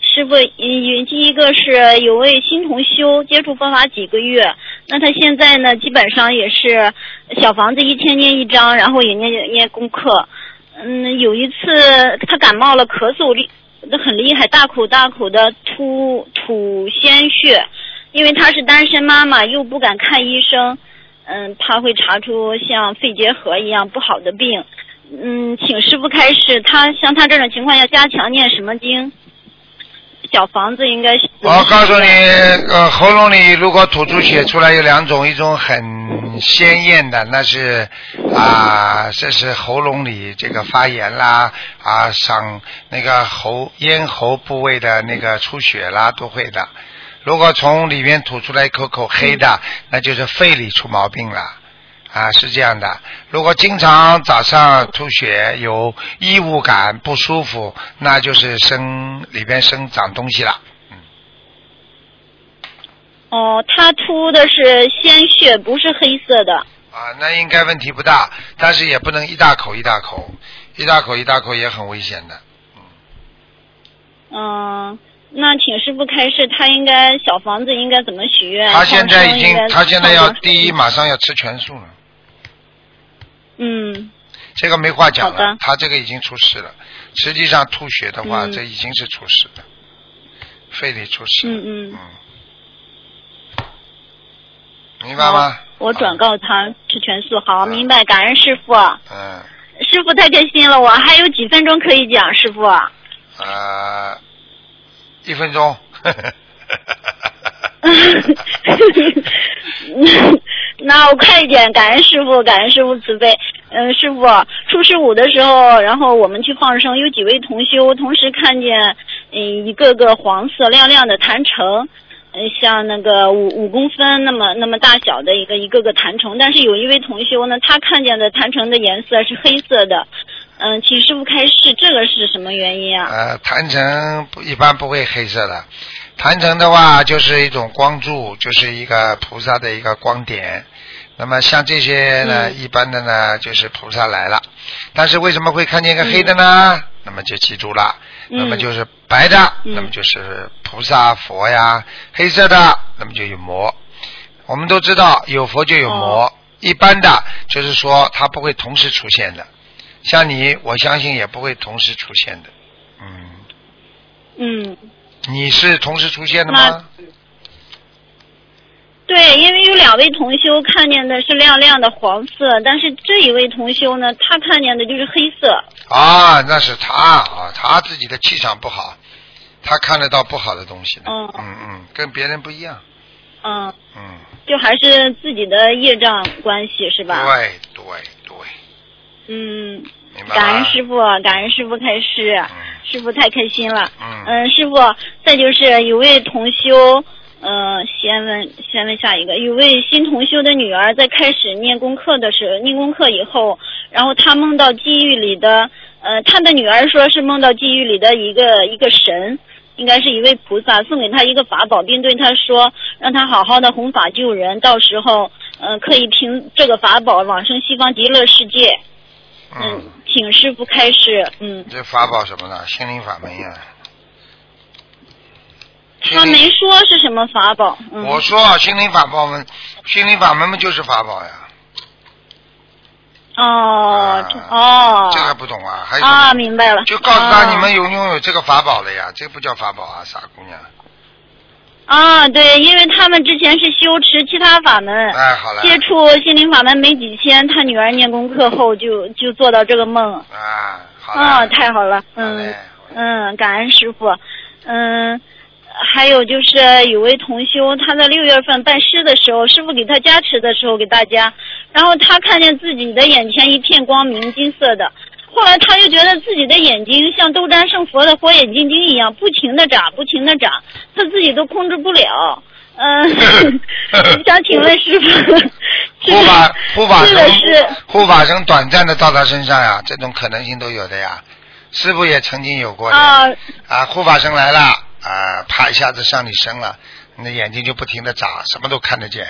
师傅，嗯，第一个是有位新同修接触佛法几个月，那他现在呢，基本上也是小房子一天念一张，然后也念念功课。嗯，有一次他感冒了，咳嗽厉很厉害，大口大口的吐吐鲜血，因为她是单身妈妈，又不敢看医生，嗯，怕会查出像肺结核一样不好的病。嗯，请师傅开始，他像他这种情况要加强念什么经？小房子应该是。我告诉你，呃，喉咙里如果吐出血出来有两种，一种很鲜艳的，那是啊，这是喉咙里这个发炎啦，啊，上那个喉咽喉部位的那个出血啦，都会的。如果从里面吐出来一口口黑的，那就是肺里出毛病了。啊，是这样的。如果经常早上吐血，有异物感、不舒服，那就是生里边生长东西了。哦，他吐的是鲜血，不是黑色的。啊，那应该问题不大，但是也不能一大口一大口，一大口一大口也很危险的。嗯，那请师傅开示，他应该小房子应该怎么许愿？他现在已经他现在要第一，马上要吃全素了，嗯这个没话讲了，他这个已经出事了。实际上吐血的话，嗯这已经是出事了，肺里出事，嗯嗯，明白吗？我转告他吃全素。好，明白，感恩师傅。嗯，师傅太开心了，我还有几分钟可以讲，师傅。呃，一分钟。那我快一点，感恩师傅，感恩师傅慈悲。嗯，师傅，初十五的时候，然后我们去放生，有几位同修同时看见，嗯，一个个黄色亮亮的坛城，嗯，像那个五五公分那么那么大小的一个一个个坛城，但是有一位同修呢，他看见的坛城的颜色是黑色的，嗯，请师傅开示，这个是什么原因啊？呃，坛城一般不会黑色的，坛城的话就是一种光柱，就是一个菩萨的一个光点。那么像这些呢，一般的呢就是菩萨来了，但是为什么会看见一个黑的呢？那么就记住了，嗯。那么就是白的，那么就是菩萨佛呀；黑色的，那么就有魔。我们都知道有佛就有魔，一般的就是说它不会同时出现的。像你，我相信也不会同时出现的。嗯。嗯，你是同时出现的吗？对，因为有两位同修看见的是亮亮的黄色，但是这一位同修呢，他看见的就是黑色。啊，那是他啊，他自己的气场不好，他看得到不好的东西的。嗯嗯嗯，跟别人不一样。嗯，嗯，就还是自己的业障关系是吧？对对对，嗯，感恩？师傅，感恩师傅开示，师傅太开心了。嗯师傅，再就是有位同修，嗯、先问先问下一个，有位新同修的女儿在开始念功课的时候，念功课以后，然后她梦到地狱里的，呃，她的女儿说是梦到地狱里的一个一个神。应该是一位菩萨送给她一个法宝，并对她说，让她好好的弘法救人，到时候，呃，可以凭这个法宝往生西方极乐世界。嗯，请师傅开示。嗯，这法宝什么呢？心灵法门呀。他没说是什么法宝。嗯、我说啊心灵法宝门，心灵法门嘛就是法宝呀。哦，这哦。这还不懂啊？还有啊，明白了。就告诉他哦你们有拥有这个法宝了呀，这不叫法宝啊，傻姑娘。啊，对，因为他们之前是修持其他法门，哎，好了。接触心灵法门没几天，他女儿念功课后就就做到这个梦。啊，好啊，太好了，嗯嗯，感恩师傅，嗯。还有就是有位同修，他在六月份拜师的时候，师傅给他加持的时候给大家，然后他看见自己的眼前一片光明，金色的。后来他又觉得自己的眼睛像斗战胜佛的火眼金睛一样，不停的眨，不停的眨，他自己都控制不了。嗯，想请问师傅，护法护法神护法神短暂的到他身上呀，这种可能性都有的呀。师傅也曾经有过的啊啊，护法神来了啊，啪一下子上你身了，你的眼睛就不停的眨，什么都看得见，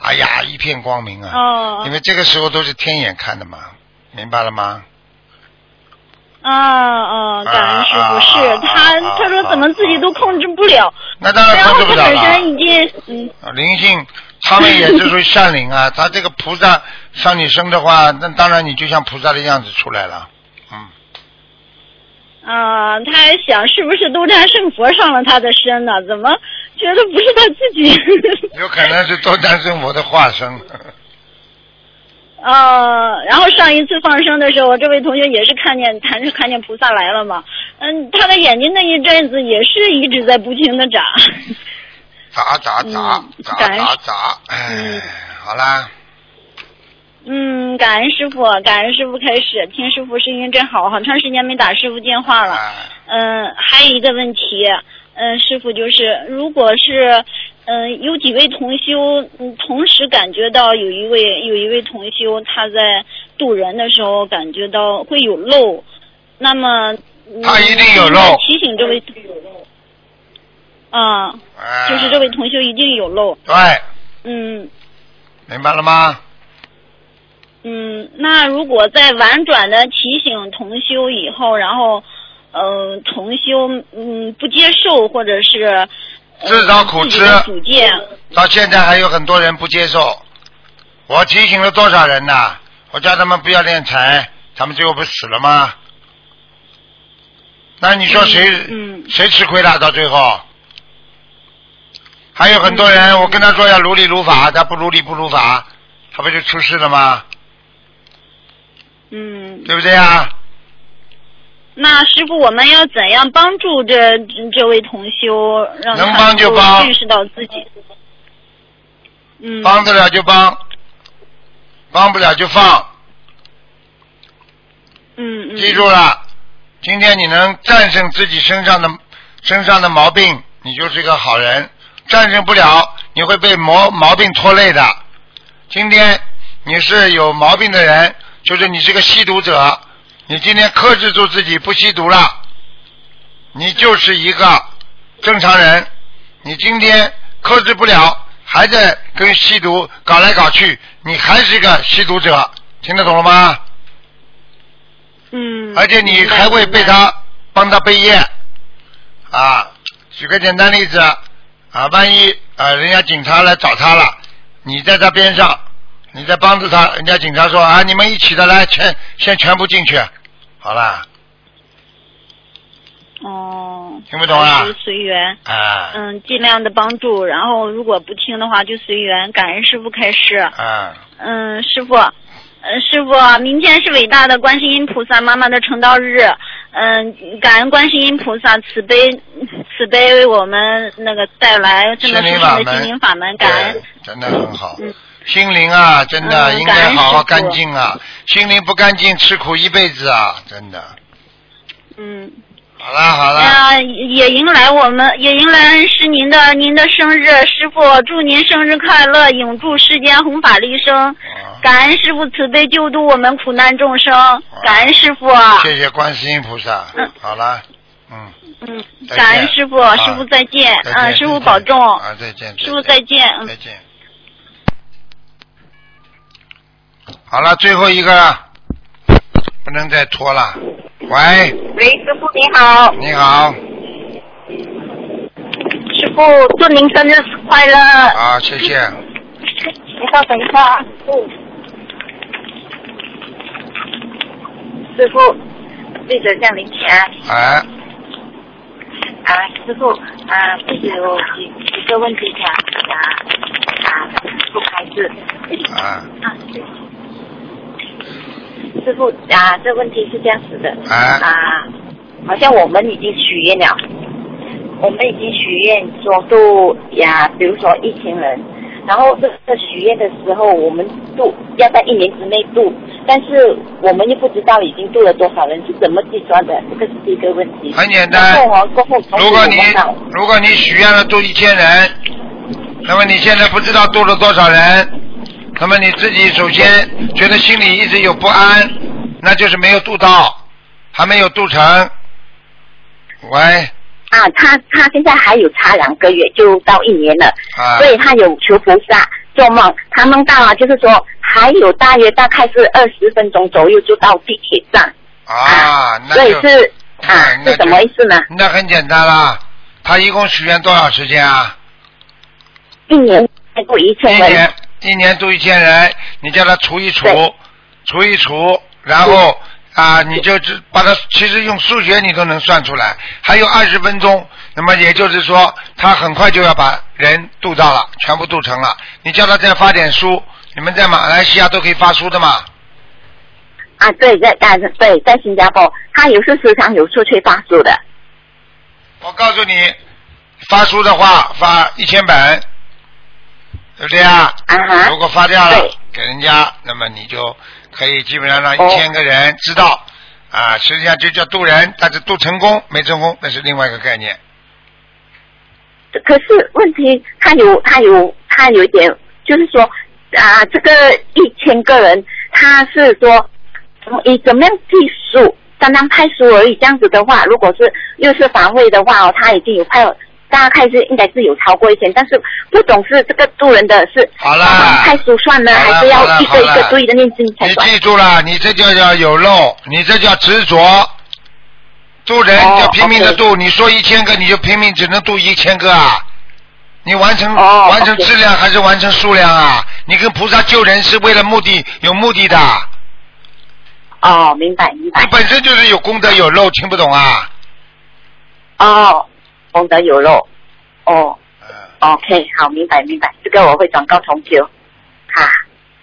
哎呀，一片光明啊！哦因为这个时候都是天眼看的嘛，明白了吗？啊啊，感恩师傅，是他啊他说怎么自己都控制不了，那当然他控制不了了。本身已经灵性，他们也是属于善灵啊。他这个菩萨上你身的话，那当然你就像菩萨的样子出来了。啊，他还想是不是斗战胜佛上了他的身呢？怎么觉得不是他自己？有可能是斗战胜佛的化身。啊，然后上一次放生的时候，这位同学也是看见他是看见菩萨来了嘛，嗯，他的眼睛那一阵子也是一直在不停的 眨。眨眨眨眨眨眨，哎，好啦，嗯，感恩师傅，感恩师傅开始，听师傅声音真好，好长时间没打师傅电话了。嗯，还有一个问题，嗯，师傅就是，如果是，嗯，有几位同修，嗯，同时感觉到有一位有一位同修他在渡人的时候感觉到会有漏，那么嗯他一定有漏。提醒这位，啊，哎就是这位同修一定有漏，对，嗯。明白了吗？嗯，那如果在婉转的提醒同修以后，然后，呃同修嗯不接受或者是呃自找苦吃到现在还有很多人不接受。我提醒了多少人呐、我叫他们不要练财，他们最后不死了吗？那你说谁、嗯谁吃亏了？到最后，还有很多嗯人，我跟他说要如理如法，他不如理不如法，他不就出事了吗？嗯，对不对啊？那师傅，我们要怎样帮助这这位同修，让他能帮就够帮认识到自己？嗯，帮得了就帮，帮不了就放。嗯嗯，记住了，今天你能战胜自己身上的身上的毛病，你就是一个好人；战胜不了，你会被毛毛病拖累的。今天你是有毛病的人，就是你是个吸毒者，你今天克制住自己不吸毒了，你就是一个正常人。你今天克制不了，还在跟吸毒搞来搞去，你还是一个吸毒者，听得懂了吗？嗯，而且你还会被他帮他背业啊。举个简单例子啊，万一啊人家警察来找他了，你在他边上，你在帮助他，人家警察说啊你们一起的来全先全部进去，好啦，哦，听不懂啊？随缘。啊。嗯，尽量的帮助，然后如果不听的话就随缘，感恩师傅开示。啊。嗯，师傅，呃，师傅，明天是伟大的观世音菩萨妈妈的成道日，嗯，感恩观世音菩萨慈悲慈悲为我们那个带来这么殊胜的心灵法门，感恩。真的很好。心灵啊，真的、嗯应该好好干净啊！心灵不干净，吃苦一辈子啊！真的。嗯。好了好了，啊，也迎来我们，也迎来是您的您的生日，师傅祝您生日快乐，永驻世间弘法利生，感恩师傅慈悲救度我们苦难众生，感恩师傅，谢谢观世音菩萨。嗯好了，嗯，嗯，感恩师傅，啊师傅再见，再见嗯，师傅保重，啊，再见。师傅再见，嗯再见。好了，最后一个了，不能再拖了。喂，喂，师傅你好，你好，师傅祝您生日快乐。啊，谢谢。你稍等一下啊，师傅。师傅，弟子向您请安。哎，啊，师傅，啊，弟子有几几个问题想啊啊，师傅开示。啊，啊，对师傅啊，这问题是这样子的。啊啊，好像我们已经许愿了，我们已经许愿说度呀，比如说一千人，然后这这许愿的时候，我们度要在一年之内度，但是我们又不知道已经度了多少人，是怎么计算的？这个是第一个问题。很简单然后哦，过后如果你如果你许愿了度一千人，那么你现在不知道度了多少人，那么你自己首先觉得心里一直有不安，那就是没有渡到，还没有渡成。喂，啊，他他现在还有差两个月就到一年了，啊所以他有求菩萨做梦，他梦到啊，就是说还有大约大概是二十分钟左右就到地铁站，啊，那所以是啊是什么意思呢？那很简单啦，他一共许愿多少时间啊？一年度一千人一年，一年度一千人，你叫他除一除，除一除，然后啊，你就只把它，其实用数学你都能算出来，还有二十分钟，那么也就是说，他很快就要把人渡到了，全部渡成了。你叫他再发点书，你们在马来西亚都可以发书的嘛？啊，对，在啊对，在新加坡，他有时时常有出去发书的，我告诉你，发书的话发一千本，对不对啊？啊如果发掉了给人家，那么你就可以基本上让哦一千个人知道，啊，实际上就叫渡人，但是渡成功没成功那是另外一个概念。可是问题他有他有他有一点，就是说啊，这个一千个人，他是说以怎么样计数，单单派书而已。这样子的话，如果是又是法会的话哦，他已经有派，大概是应该是有超过一千，但是不懂是这个度人的是好了派书算呢，还是要一个一个对的念经才你？记住了，你这就叫有漏，你这叫执着，渡人哦要拼命的渡，你说一千个你就拼命只能渡一千个啊？你完成、哦完成质量还是完成数量啊？你跟菩萨救人是为了目的有目的的，哦，明白明白你。本身就是有功德有漏，听不懂啊？哦，功德有肉。哦嗯，，OK，好，明白明白，这个我会转告同修。哈，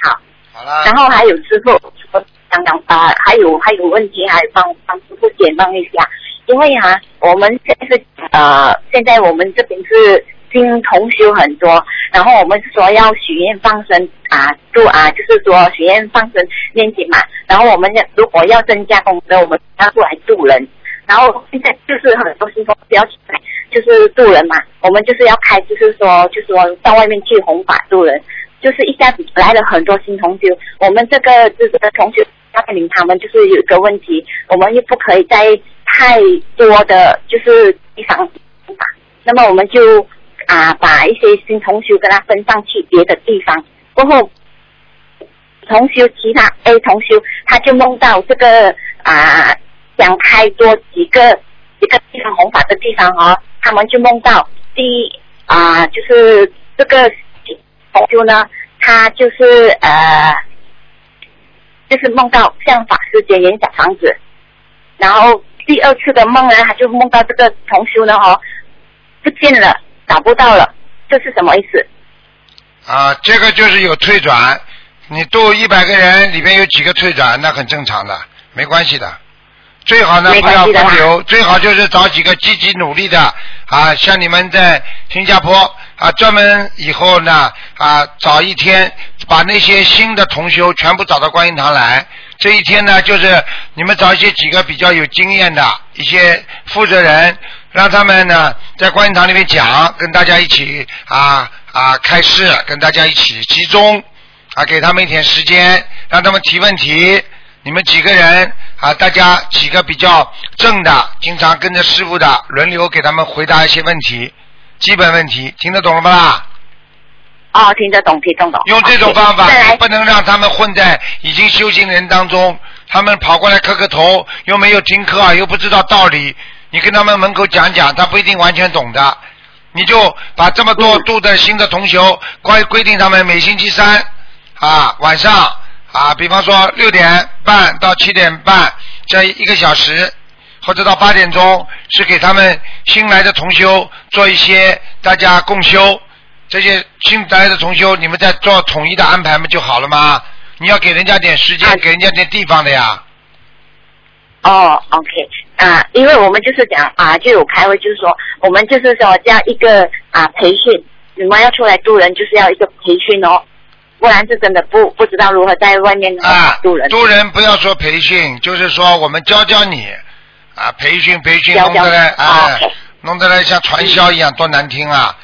好。好啦。然后还有师傅，我刚刚啊，还有还有问题，还帮帮师傅解梦一下，因为啊，我们现在是呃，现在我们这边是经同修很多，然后我们是说要许愿放生啊，度啊，就是说许愿放生念经嘛，然后我们要如果要增加功德，我们要过来度人。然后现在就是很多新同修要就是渡人嘛，我们就是要开，就是说，就是说到外面去弘法渡人，就是一下子来了很多新同修，我们这个这个同学要带领他们，就是有一个问题，我们又不可以在太多的就是地方，那么我们就啊把一些新同修跟他分上去别的地方，过后同修其他 A 同修他就梦到这个啊想开多几个一个地方弘法的地方哦，他们就梦到第一啊就是这个同修呢，他就是呃就是梦到向法师结缘小房子，然后第二次的梦呢，他就梦到这个同修呢哦不见了，找不到了，这是什么意思？啊，这个就是有退转，你度一百个人，里边有几个退转，那很正常的，没关系的。最好呢不要关系的吧分流，最好就是找几个积极努力的啊，像你们在新加坡啊，专门以后呢啊，找一天把那些新的同修全部找到观音堂来。这一天呢，就是你们找一些几个比较有经验的一些负责人，让他们呢在观音堂里面讲，跟大家一起啊啊开示，跟大家一起集中啊，给他们一点时间，让他们提问题。你们几个人啊，大家几个比较正的，经常跟着师傅的，轮流给他们回答一些问题，基本问题，听得懂了吧啦？哦，听得懂，听得懂。用这种方法不能让他们混在已经修行人当中，他们跑过来磕磕头，又没有听课，又不知道道理，你跟他们门口讲讲，他不一定完全懂的。你就把这么多度的新的同修规规定他们每星期三啊晚上啊，比方说六点半到七点半这一个小时，或者到八点钟，是给他们新来的同修做一些大家共修。这些新来的同修，你们再做统一的安排不就好了吗？你要给人家点时间，给人家点地方的呀。哦，OK，啊，因为我们就是讲啊，就有开会，就是说我们就是说这样一个啊培训，你们要出来渡人，就是要一个培训哦，不然是真的不不知道如何在外面啊，渡人。渡人不要说培训，就是说我们教教你啊，培训培训，弄得来你哎，OK 弄得来像传销一样，多难听啊！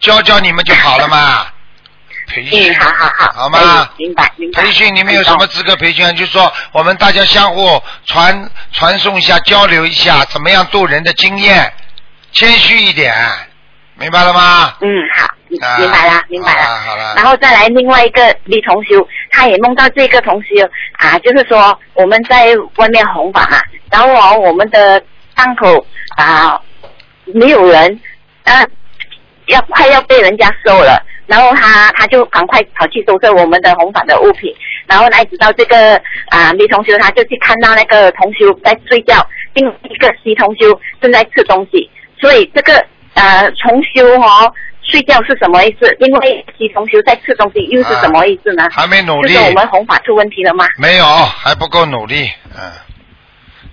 教教你们就好了嘛。培训，嗯，好好好，好吗哎明白明白。培训你们有什么资格培训啊？就是说我们大家相互传传送一下，交流一下怎么样渡人的经验，谦虚一点，明白了吗？嗯，好，啊明白了，明白了。好了然后再来另外一个李同修，他也梦到这个同修啊，就是说我们在外面红法嘛，然后哦我们的档口啊没有人，啊要快要被人家收了，然后他他就赶快跑去收拾我们的红法的物品，然后呢直到这个啊李同修他就去看到那个同修在睡觉，另一个 C 同修正在吃东西，所以这个呃重修哦。睡觉是什么意思？因为 C 同学在吃东西，又是什么意思呢？还没努力就是我们弘法出问题了吗？没有，还不够努力。嗯，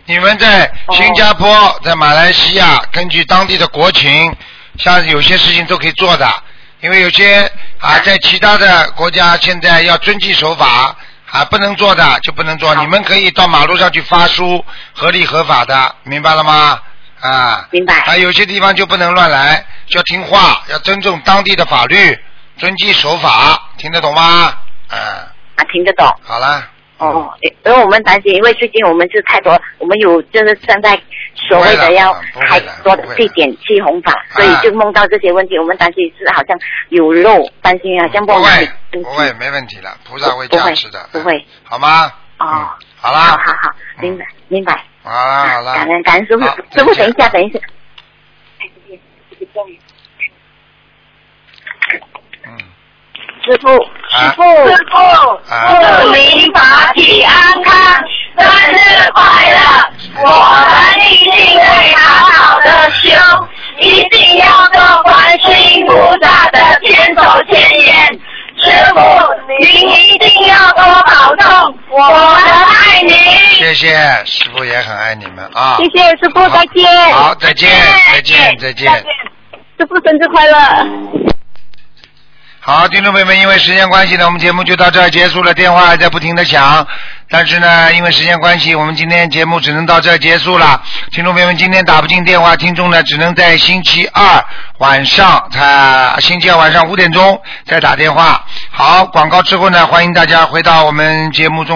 你们在新加坡、哦在马来西亚，根据当地的国情，像有些事情都可以做的。因为有些啊，在其他的国家现在要遵纪守法啊，不能做的就不能做。你们可以到马路上去发书，合理合法的，明白了吗？啊，明白。啊，有些地方就不能乱来，就要听话，要尊重当地的法律，遵纪守法，听得懂吗？嗯，啊，听得懂。好啦。哦，因为我们担心，因为最近我们是太多，我们有就是正在所谓的要开多的地点去红法，所以就梦到这些问题，我们担心是好像有漏，担心好像不哪里不会，没问题了，菩萨会加持的，不会，好吗？哦，好啦，好好好，明白明白。好了好了，感恩感恩师傅，师傅等一下等一下，师傅啊。师傅师傅，啊。祝您法体安康，生日快乐！我们一定会好好的修，一定要做观世音菩萨的千手千眼。师傅，您一定要多保重，我们爱您。谢谢，师傅也很爱你们啊。谢谢师傅，再见。好，再见，再见，再见。师傅生日快乐。好，听众朋友们，因为时间关系呢，我们节目就到这儿结束了。电话还在不停的响，但是呢，因为时间关系，我们今天节目只能到这结束了。听众朋友们，今天打不进电话，听众呢只能在星期二晚上，他星期二晚上五点钟再打电话。好，广告之后呢，欢迎大家回到我们节目中。